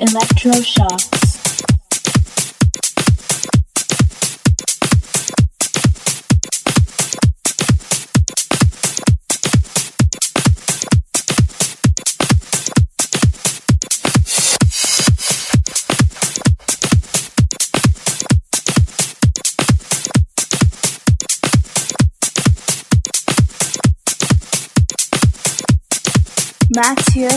Electroshocks. Mathieu.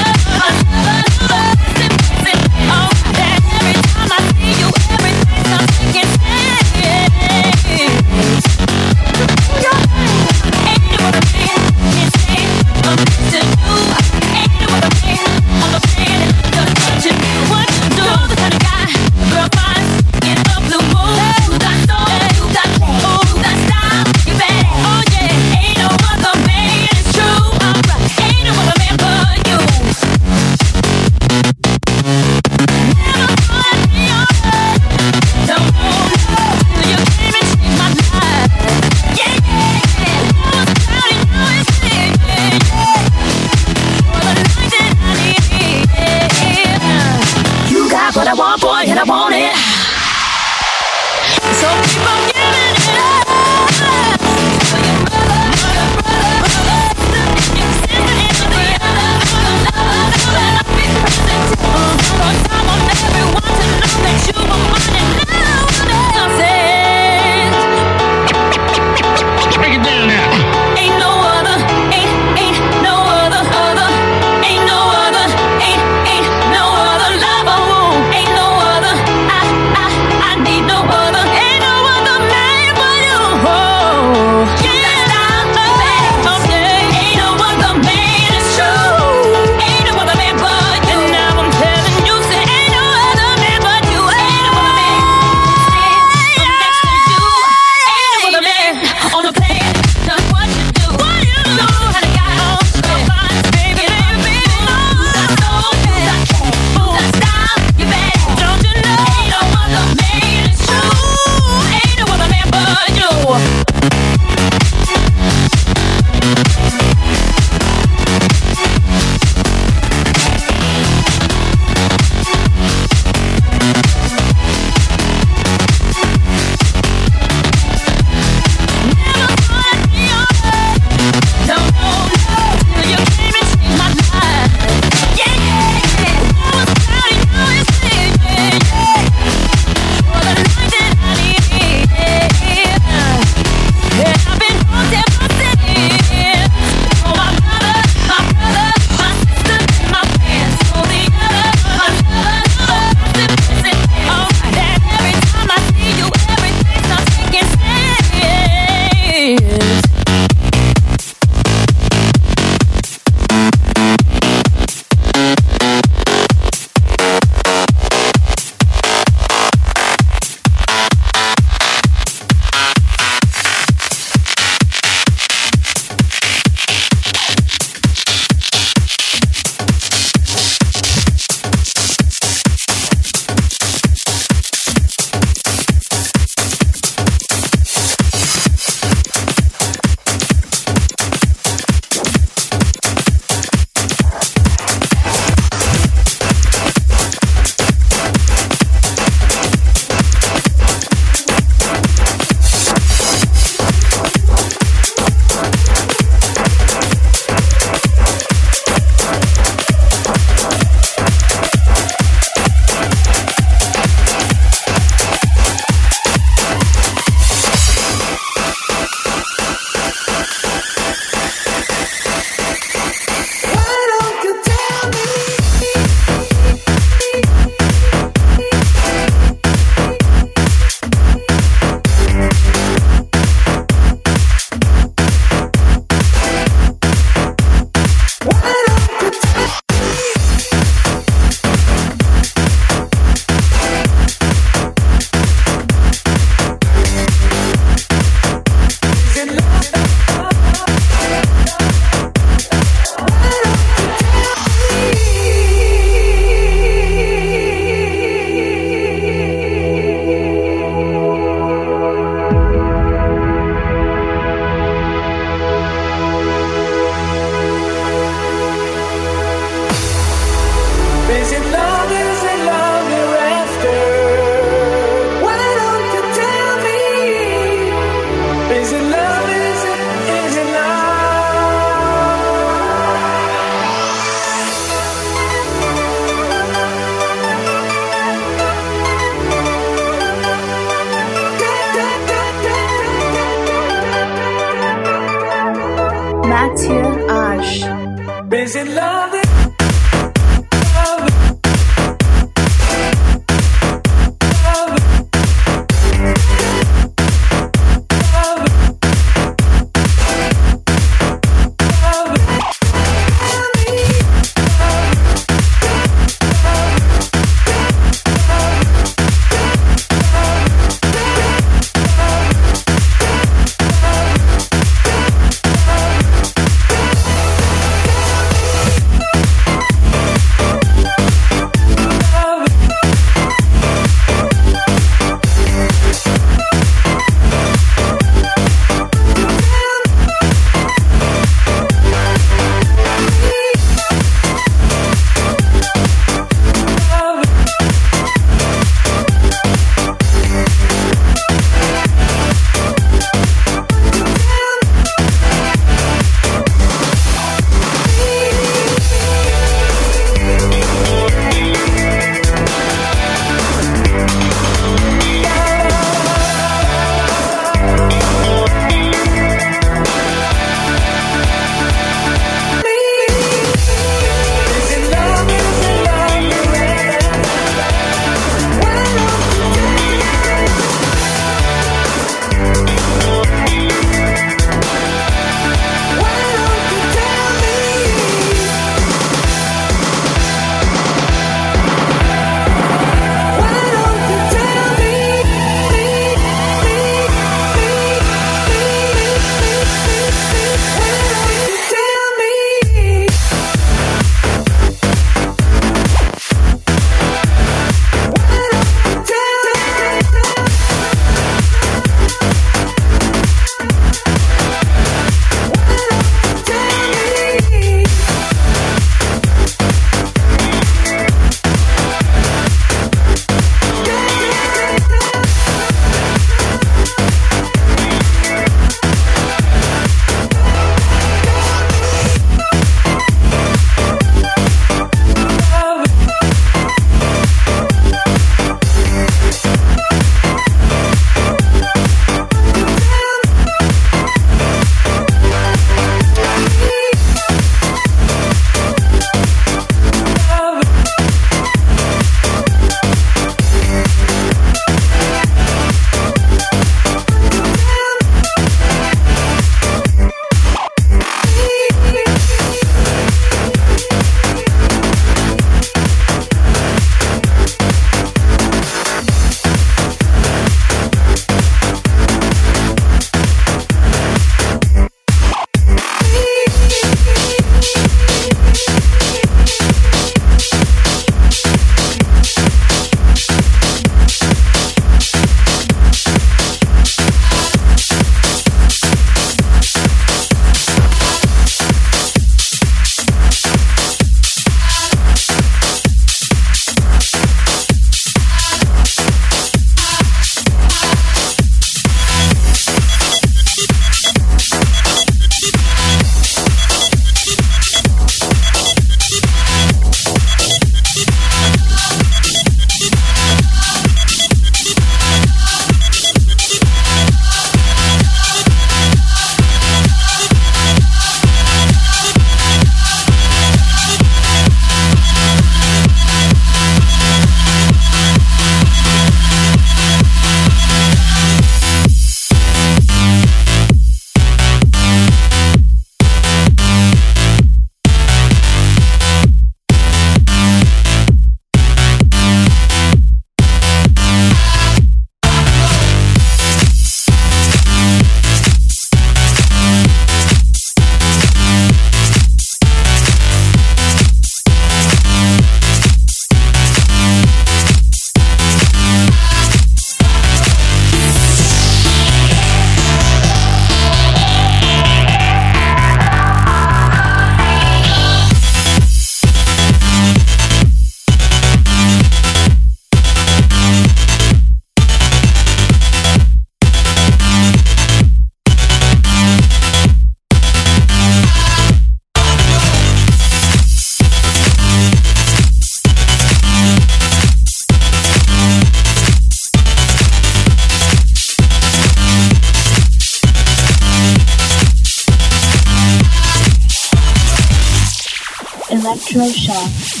Electroshock.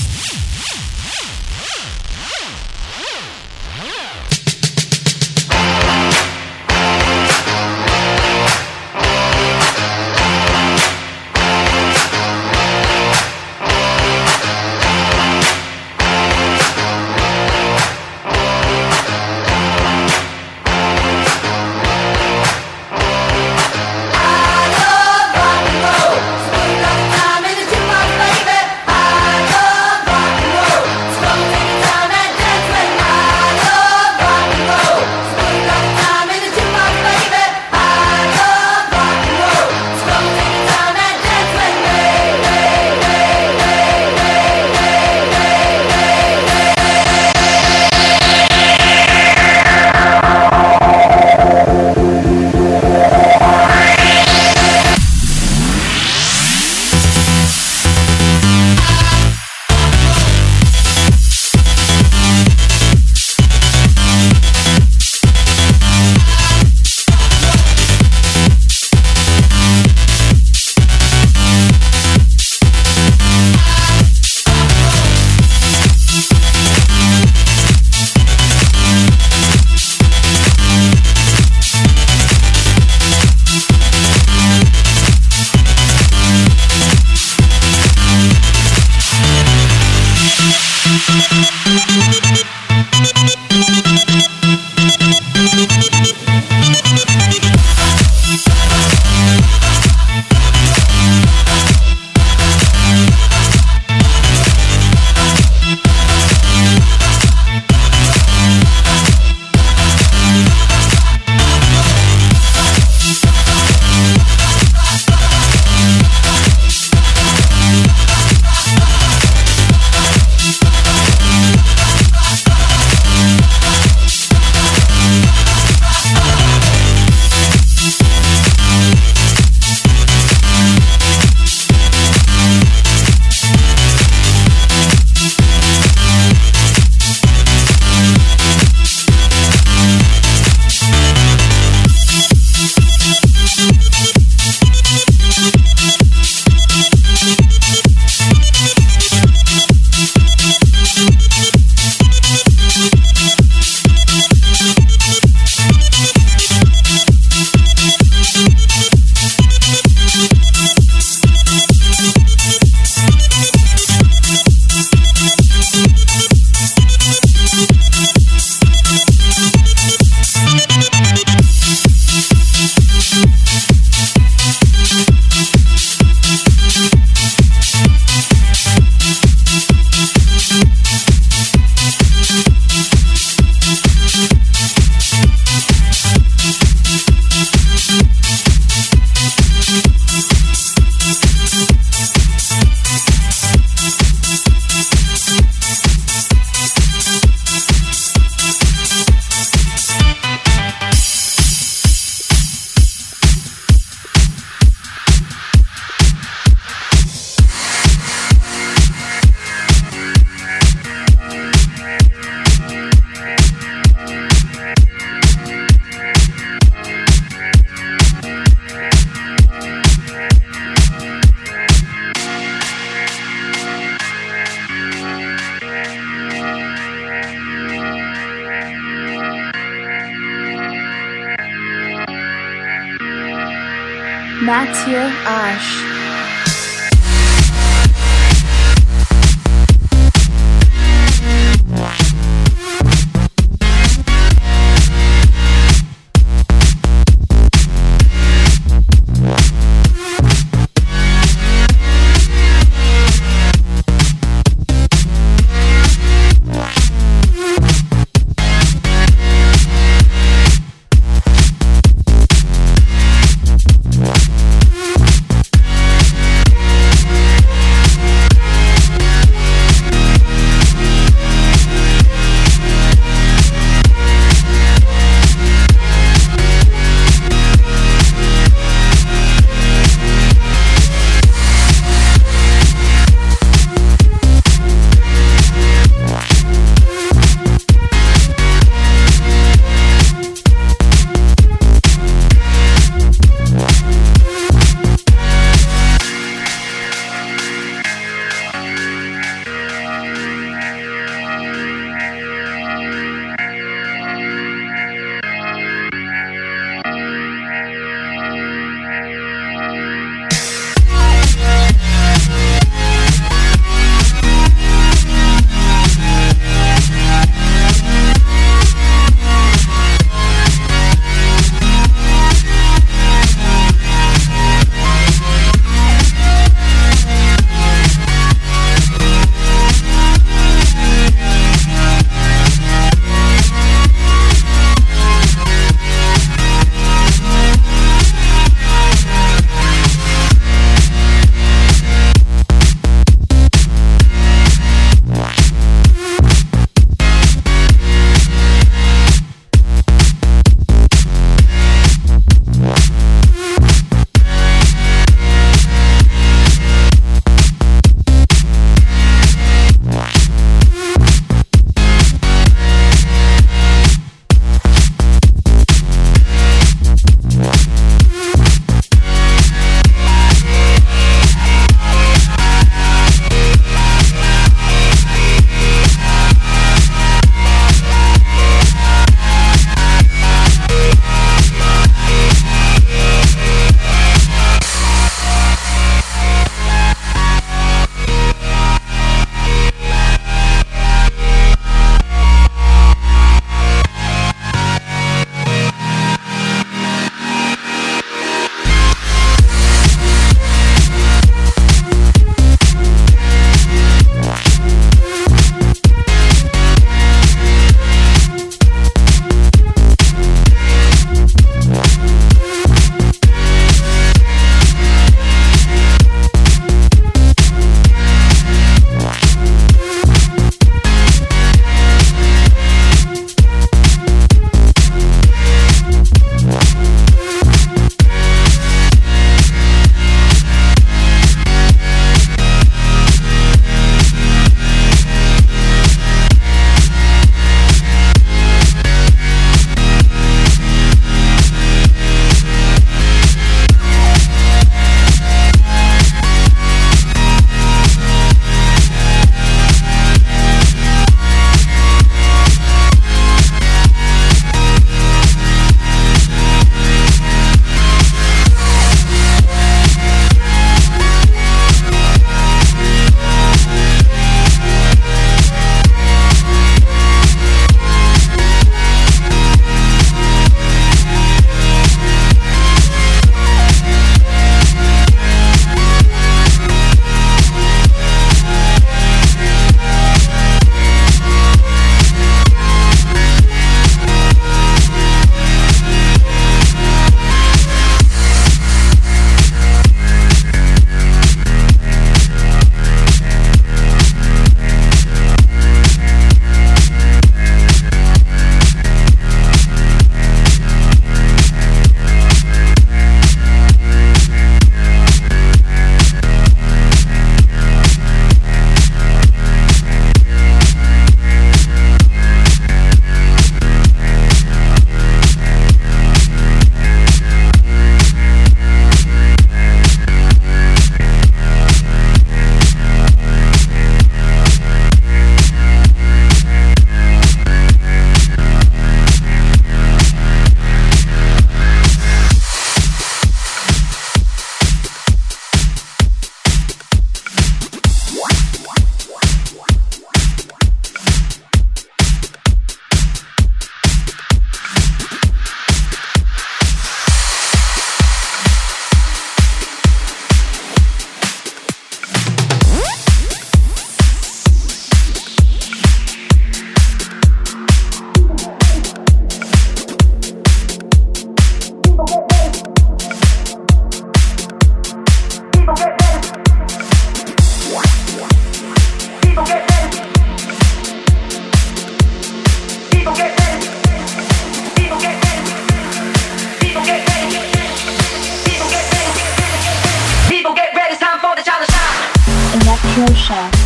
Retro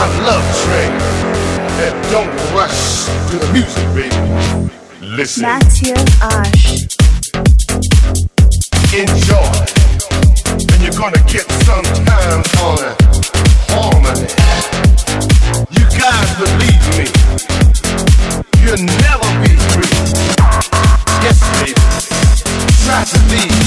I Love train and don't rush to the music, baby. Listen. Mathieu Ash. Enjoy. And you're gonna get some time on a harmony. You guys believe me. You'll never be free. Yes, baby try to be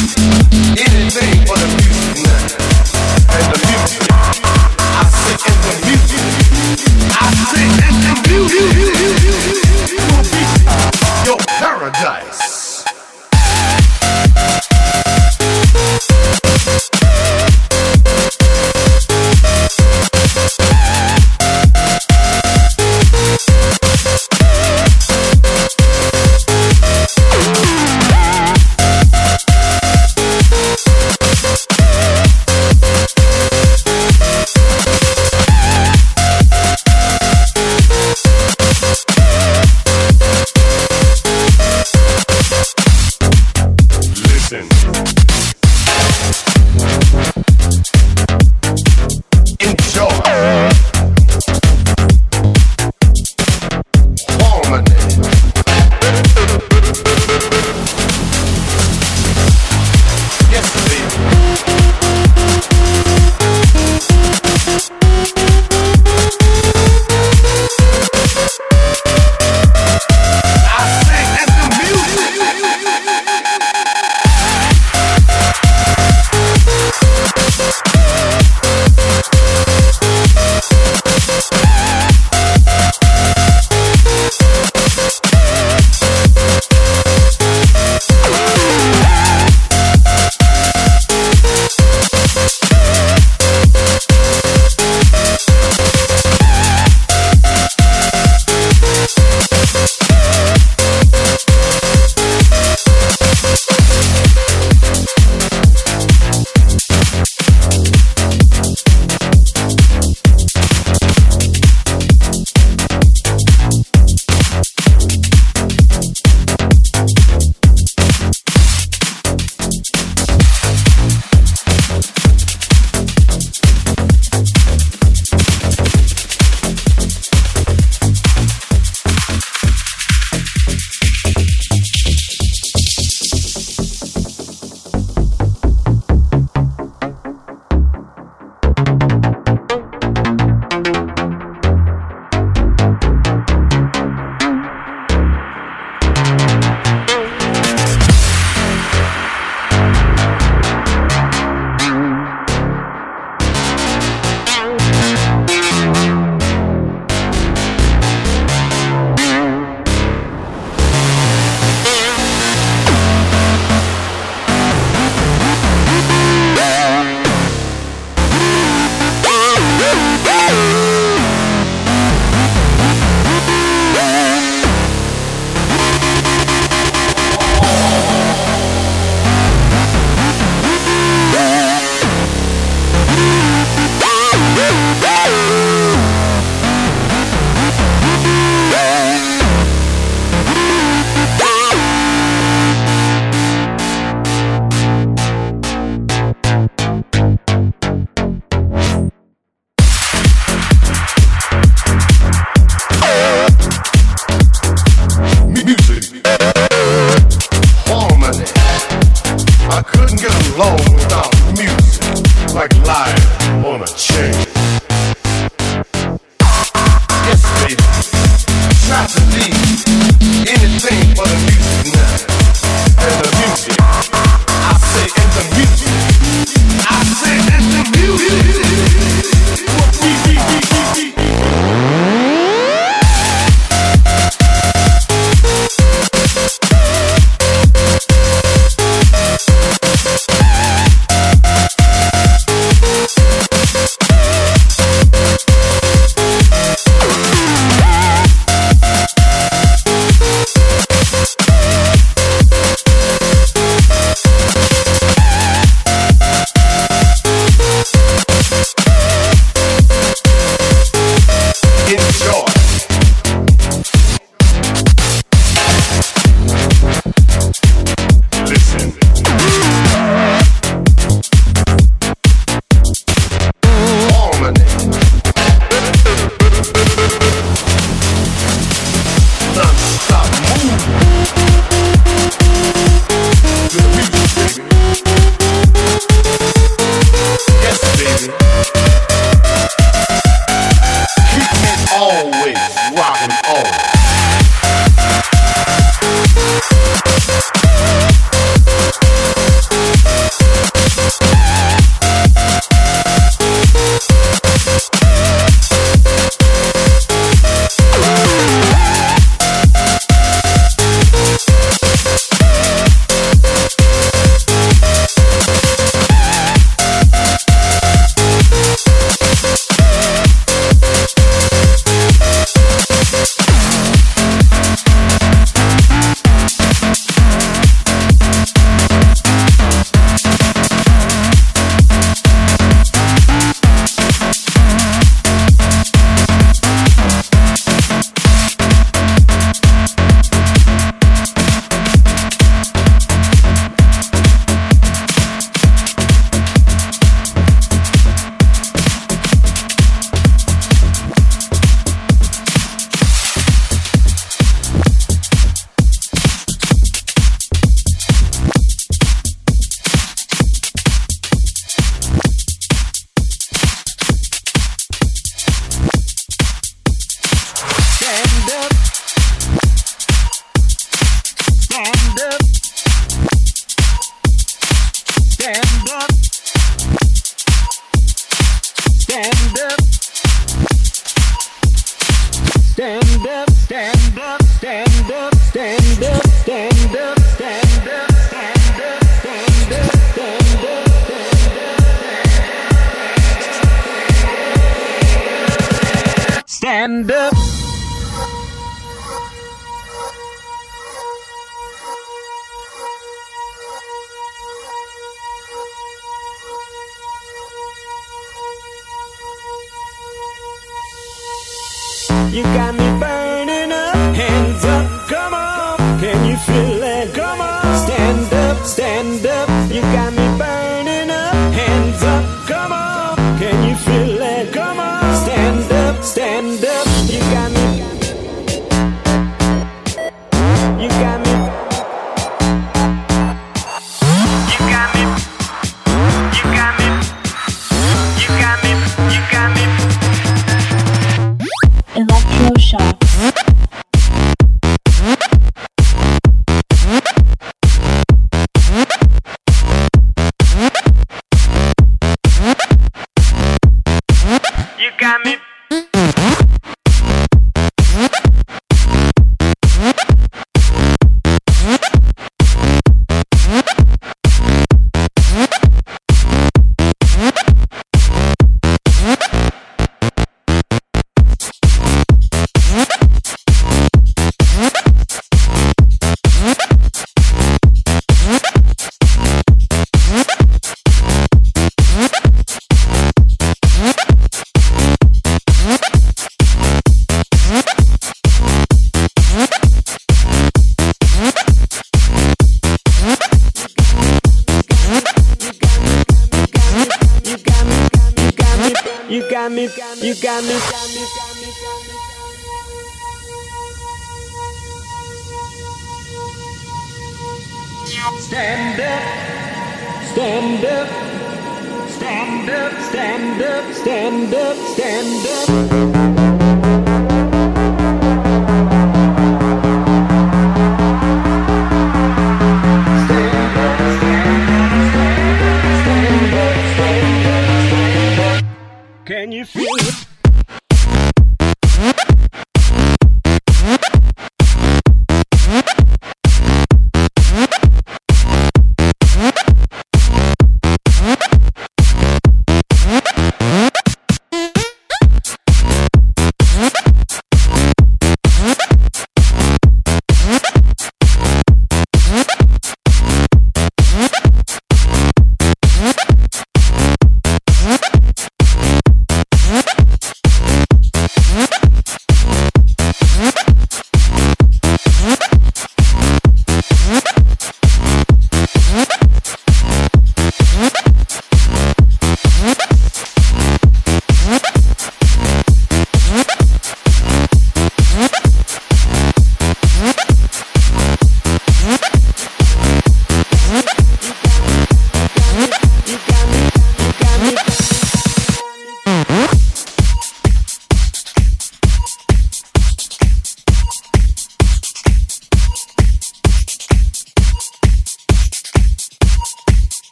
stand up, stand up, stand up, stand up, stand up, stand up. Stand up.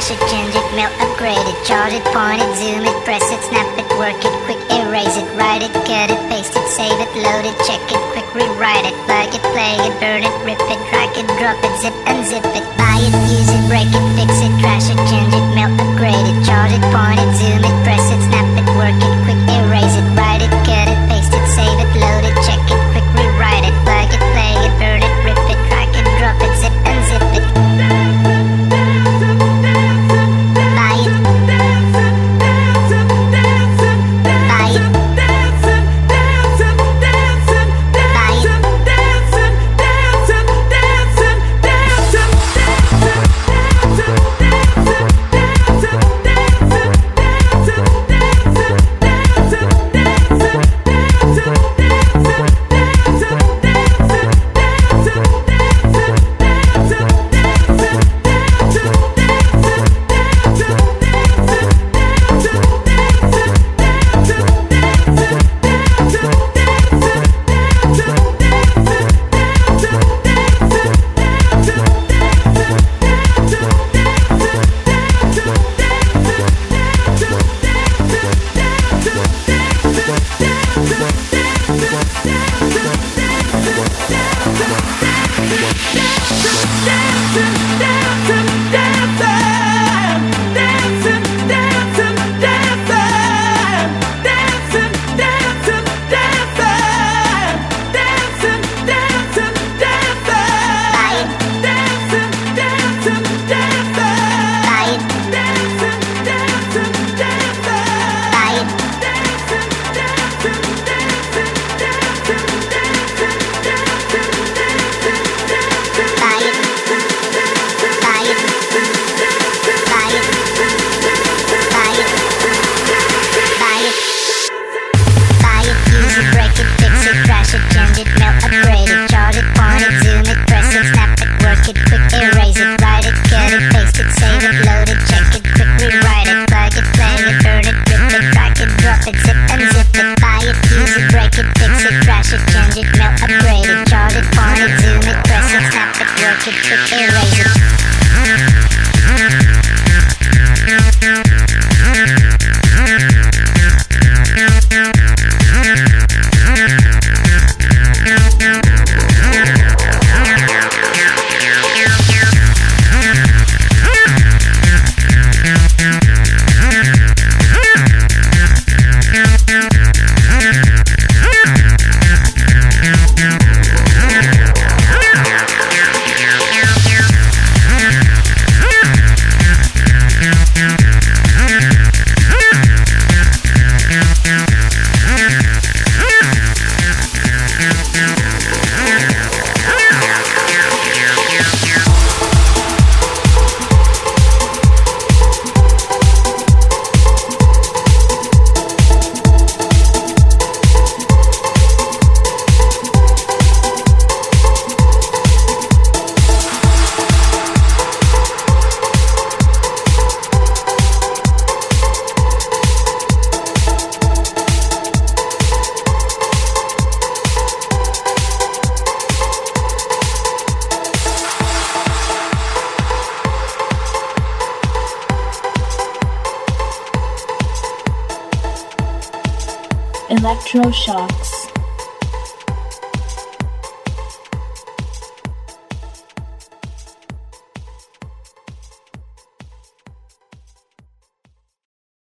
flash it, change it, melt, upgrade it, charge it, point it, zoom it, press it, snap it, work it, quick erase it, write it, cut it, paste it, save it, load it, check it, quick rewrite it, plug it, play it, burn it, rip it, drag it, drop it, zip unzip it, buy it, use it, break it,